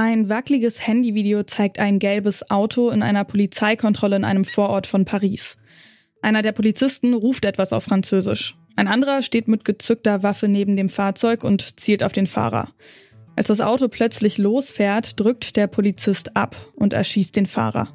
Ein wackeliges Handyvideo zeigt ein gelbes Auto in einer Polizeikontrolle in einem Vorort von Paris. Einer der Polizisten ruft etwas auf Französisch. Ein anderer steht mit gezückter Waffe neben dem Fahrzeug und zielt auf den Fahrer. Als das Auto plötzlich losfährt, drückt der Polizist ab und erschießt den Fahrer.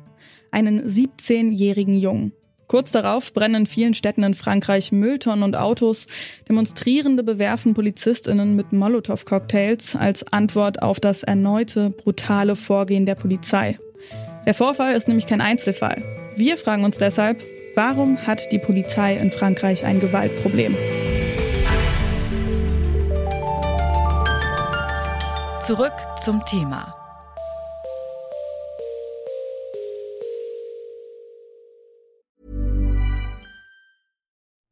Einen 17-jährigen Jungen. Kurz darauf brennen in vielen Städten in Frankreich Mülltonnen und Autos. Demonstrierende bewerfen Polizistinnen mit Molotow-Cocktails als Antwort auf das erneute brutale Vorgehen der Polizei. Der Vorfall ist nämlich kein Einzelfall. Wir fragen uns deshalb, warum hat die Polizei in Frankreich ein Gewaltproblem? Zurück zum Thema.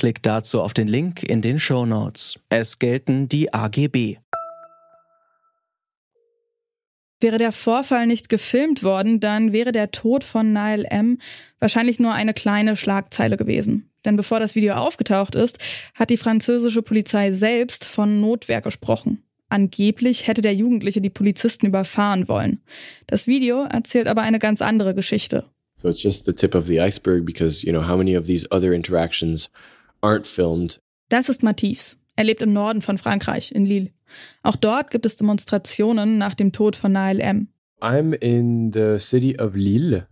Klickt dazu auf den Link in den Show Notes. Es gelten die AGB. Wäre der Vorfall nicht gefilmt worden, dann wäre der Tod von Niall M. wahrscheinlich nur eine kleine Schlagzeile gewesen. Denn bevor das Video aufgetaucht ist, hat die französische Polizei selbst von Notwehr gesprochen. Angeblich hätte der Jugendliche die Polizisten überfahren wollen. Das Video erzählt aber eine ganz andere Geschichte. So it's just the tip of the iceberg because, you know, how many of these other interactions aren't filmed? Das ist Matisse. Er lebt im Norden von Frankreich, in Lille. Auch dort gibt es Demonstrationen nach dem Tod von Nael M. I'm in the city of Lille.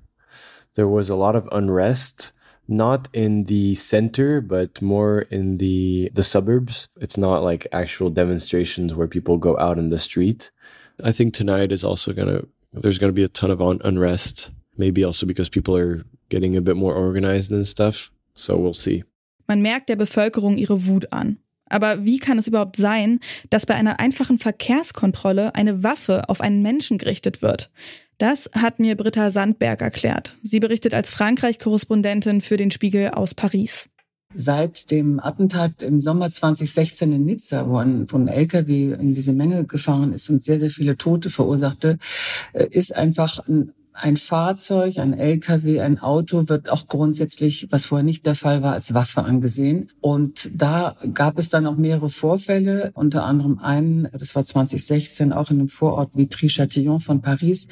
There was a lot of unrest, not in the center, but more in the the suburbs. It's not like actual demonstrations where people go out in the street. I think tonight is also gonna there's gonna be a ton of un unrest. Maybe also because people are getting a bit more organized and stuff. So we'll see. Man merkt der Bevölkerung ihre Wut an. Aber wie kann es überhaupt sein, dass bei einer einfachen Verkehrskontrolle eine Waffe auf einen Menschen gerichtet wird? Das hat mir Britta Sandberg erklärt. Sie berichtet als Frankreich-Korrespondentin für den Spiegel aus Paris. Seit dem Attentat im Sommer 2016 in Nizza, wo ein, wo ein LKW in diese Menge gefahren ist und sehr, sehr viele Tote verursachte, äh, ist einfach ein ein Fahrzeug, ein LKW, ein Auto wird auch grundsätzlich, was vorher nicht der Fall war, als Waffe angesehen. Und da gab es dann auch mehrere Vorfälle, unter anderem einen, das war 2016, auch in einem Vorort wie Tri-Châtillon von Paris,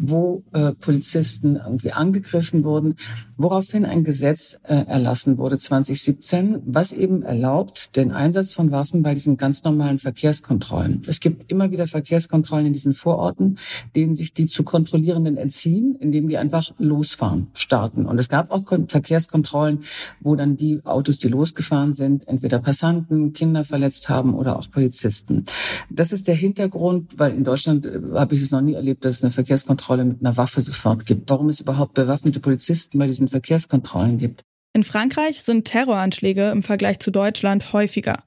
wo äh, Polizisten irgendwie angegriffen wurden, woraufhin ein Gesetz äh, erlassen wurde 2017, was eben erlaubt den Einsatz von Waffen bei diesen ganz normalen Verkehrskontrollen. Es gibt immer wieder Verkehrskontrollen in diesen Vororten, denen sich die zu kontrollierenden entziehen ziehen, indem die einfach losfahren, starten. Und es gab auch Verkehrskontrollen, wo dann die Autos, die losgefahren sind, entweder Passanten, Kinder verletzt haben oder auch Polizisten. Das ist der Hintergrund, weil in Deutschland äh, habe ich es noch nie erlebt, dass es eine Verkehrskontrolle mit einer Waffe sofort gibt. Warum es überhaupt bewaffnete Polizisten bei diesen Verkehrskontrollen gibt. In Frankreich sind Terroranschläge im Vergleich zu Deutschland häufiger,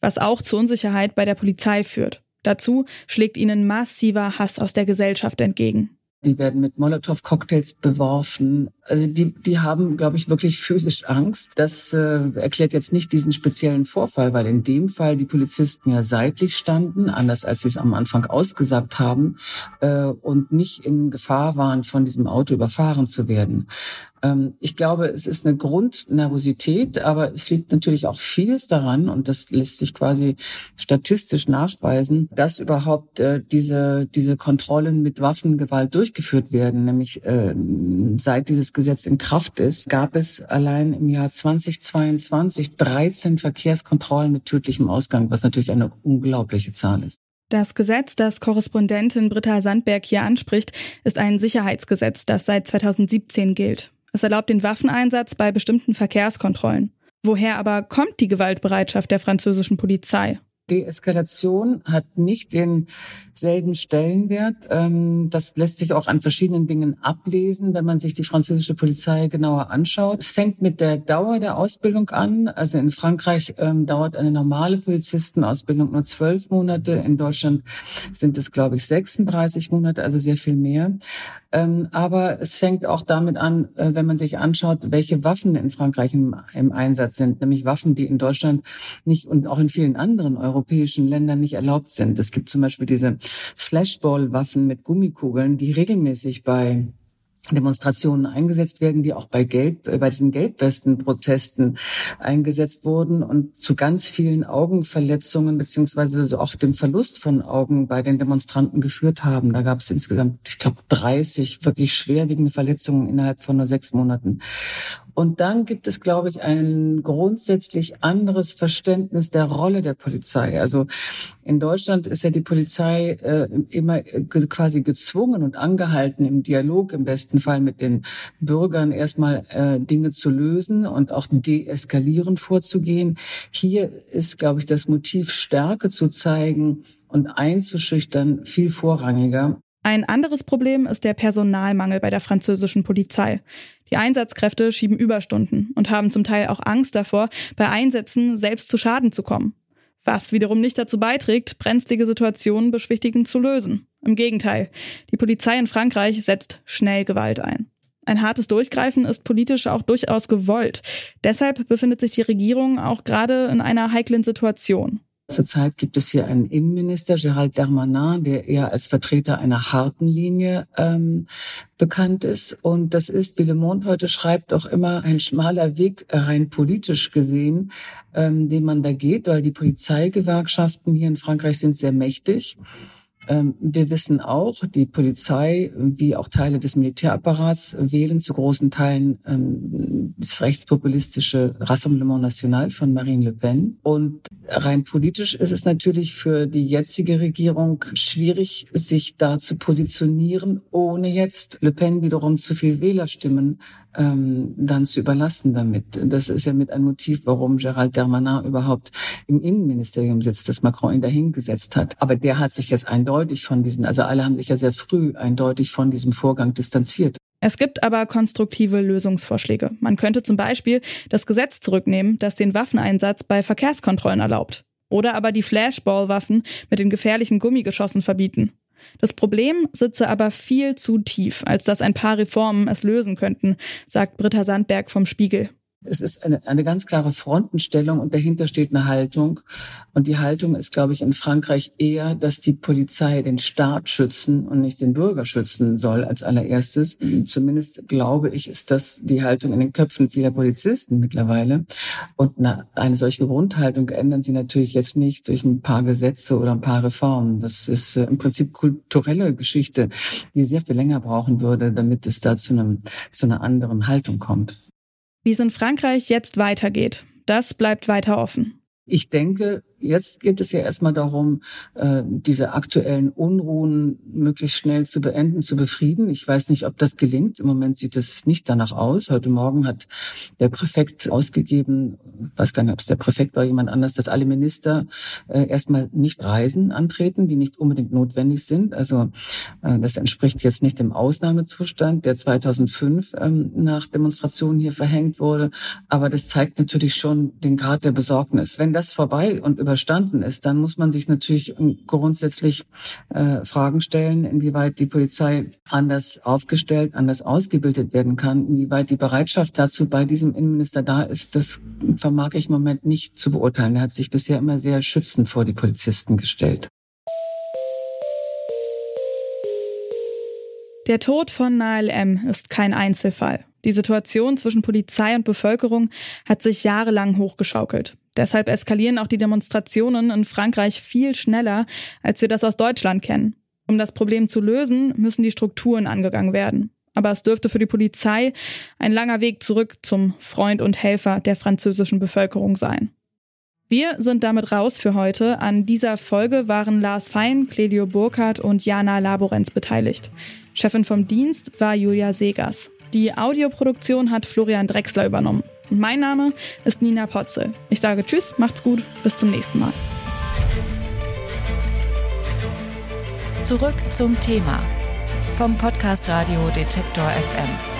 was auch zu Unsicherheit bei der Polizei führt. Dazu schlägt ihnen massiver Hass aus der Gesellschaft entgegen. Die werden mit Molotow-Cocktails beworfen. Also die, die haben, glaube ich, wirklich physisch Angst. Das äh, erklärt jetzt nicht diesen speziellen Vorfall, weil in dem Fall die Polizisten ja seitlich standen, anders als sie es am Anfang ausgesagt haben, äh, und nicht in Gefahr waren, von diesem Auto überfahren zu werden. Ähm, ich glaube, es ist eine Grundnervosität, aber es liegt natürlich auch vieles daran, und das lässt sich quasi statistisch nachweisen, dass überhaupt äh, diese, diese Kontrollen mit Waffengewalt durchgeführt werden. Nämlich äh, seit dieses Gesetz in Kraft ist, gab es allein im Jahr 2022 13 Verkehrskontrollen mit tödlichem Ausgang, was natürlich eine unglaubliche Zahl ist. Das Gesetz, das Korrespondentin Britta Sandberg hier anspricht, ist ein Sicherheitsgesetz, das seit 2017 gilt. Es erlaubt den Waffeneinsatz bei bestimmten Verkehrskontrollen. Woher aber kommt die Gewaltbereitschaft der französischen Polizei? Deeskalation hat nicht denselben Stellenwert. Ähm, das lässt sich auch an verschiedenen Dingen ablesen, wenn man sich die französische Polizei genauer anschaut. Es fängt mit der Dauer der Ausbildung an. Also in Frankreich ähm, dauert eine normale Polizistenausbildung nur zwölf Monate. In Deutschland sind es, glaube ich, 36 Monate, also sehr viel mehr. Ähm, aber es fängt auch damit an, äh, wenn man sich anschaut, welche Waffen in Frankreich im, Einsatz sind, nämlich Waffen, die in Deutschland nicht und auch in vielen anderen europäischen Ländern nicht erlaubt sind. Es gibt zum Beispiel diese Flashball-Waffen mit Gummikugeln, die regelmäßig bei Demonstrationen eingesetzt werden, die auch bei Gelb, äh, bei diesen Gelbwesten-Protesten eingesetzt wurden und zu ganz vielen Augenverletzungen beziehungsweise auch dem Verlust von Augen bei den Demonstranten geführt haben. Da gab es insgesamt, ich glaube, 30 wirklich schwerwiegende Verletzungen innerhalb von nur sechs Monaten. Und dann gibt es, glaube ich, ein grundsätzlich anderes Verständnis der Rolle der Polizei. Also in Deutschland ist ja die Polizei äh, immer quasi gezwungen und angehalten, im Dialog im besten Fall mit den Bürgern erstmal äh, Dinge zu lösen und auch deeskalierend vorzugehen. Hier ist, glaube ich, das Motiv Stärke zu zeigen und einzuschüchtern viel vorrangiger. Ein anderes Problem ist der Personalmangel bei der französischen Polizei. Die Einsatzkräfte schieben Überstunden und haben zum Teil auch Angst davor, bei Einsätzen selbst zu Schaden zu kommen. Was wiederum nicht dazu beiträgt, brenzlige Situationen beschwichtigend zu lösen. Im Gegenteil, die Polizei in Frankreich setzt schnell Gewalt ein. Ein hartes Durchgreifen ist politisch auch durchaus gewollt. Deshalb befindet sich die Regierung auch gerade in einer heiklen Situation. Zurzeit gibt es hier einen Innenminister, Gérald Darmanin, der eher als Vertreter einer harten Linie ähm, bekannt ist. Und das ist, wie Le Monde heute schreibt, auch immer ein schmaler Weg rein politisch gesehen, ähm, den man da geht, weil die Polizeigewerkschaften hier in Frankreich sind sehr mächtig. Ähm, wir wissen auch, die Polizei wie auch Teile des Militärapparats wählen zu großen Teilen ähm, das rechtspopulistische Rassemblement National von Marine Le Pen. Und rein politisch ist es natürlich für die jetzige Regierung schwierig, sich da zu positionieren, ohne jetzt Le Pen wiederum zu viel Wählerstimmen ähm, dann zu überlassen damit. Das ist ja mit ein Motiv, warum Gerald Darmanin überhaupt im Innenministerium sitzt, das Macron ihn dahingesetzt hat. Aber der hat sich jetzt eindeutig von diesen, also alle haben sich ja sehr früh eindeutig von diesem Vorgang distanziert. Es gibt aber konstruktive Lösungsvorschläge. Man könnte zum Beispiel das Gesetz zurücknehmen, das den Waffeneinsatz bei Verkehrskontrollen erlaubt. Oder aber die Flashball-Waffen mit den gefährlichen Gummigeschossen verbieten. Das Problem sitze aber viel zu tief, als dass ein paar Reformen es lösen könnten, sagt Britta Sandberg vom Spiegel. Es ist eine, eine ganz klare Frontenstellung und dahinter steht eine Haltung. Und die Haltung ist, glaube ich, in Frankreich eher, dass die Polizei den Staat schützen und nicht den Bürger schützen soll als allererstes. Zumindest glaube ich, ist das die Haltung in den Köpfen vieler Polizisten mittlerweile. Und eine, eine solche Grundhaltung ändern sie natürlich jetzt nicht durch ein paar Gesetze oder ein paar Reformen. Das ist äh, im Prinzip kulturelle Geschichte, die sehr viel länger brauchen würde, damit es da zu, einem, zu einer anderen Haltung kommt. Wie es in Frankreich jetzt weitergeht, das bleibt weiter offen. Ich denke, Jetzt geht es ja erstmal darum, äh, diese aktuellen Unruhen möglichst schnell zu beenden, zu befrieden. Ich weiß nicht, ob das gelingt. Im Moment sieht es nicht danach aus. Heute Morgen hat der Präfekt ausgegeben, weiß gar nicht, ob es der Präfekt war, jemand anders, dass alle Minister äh, erstmal nicht Reisen antreten, die nicht unbedingt notwendig sind. Also äh, das entspricht jetzt nicht dem Ausnahmezustand, der 2005 ähm, nach Demonstrationen hier verhängt wurde. Aber das zeigt natürlich schon den Grad der Besorgnis. Wenn das vorbei und über überstanden ist, dann muss man sich natürlich grundsätzlich äh, Fragen stellen, inwieweit die Polizei anders aufgestellt, anders ausgebildet werden kann, inwieweit die Bereitschaft dazu bei diesem Innenminister da ist, das vermag ich im Moment nicht zu beurteilen. Er hat sich bisher immer sehr schützend vor die Polizisten gestellt. Der Tod von Nael M. ist kein Einzelfall. Die Situation zwischen Polizei und Bevölkerung hat sich jahrelang hochgeschaukelt. Deshalb eskalieren auch die Demonstrationen in Frankreich viel schneller, als wir das aus Deutschland kennen. Um das Problem zu lösen, müssen die Strukturen angegangen werden. Aber es dürfte für die Polizei ein langer Weg zurück zum Freund und Helfer der französischen Bevölkerung sein. Wir sind damit raus für heute. An dieser Folge waren Lars Fein, Clelio Burkhardt und Jana Laborenz beteiligt. Chefin vom Dienst war Julia Segers. Die Audioproduktion hat Florian Drexler übernommen. Und mein Name ist Nina Potzel. Ich sage Tschüss, macht's gut, bis zum nächsten Mal. Zurück zum Thema vom Podcast Radio Detektor FM.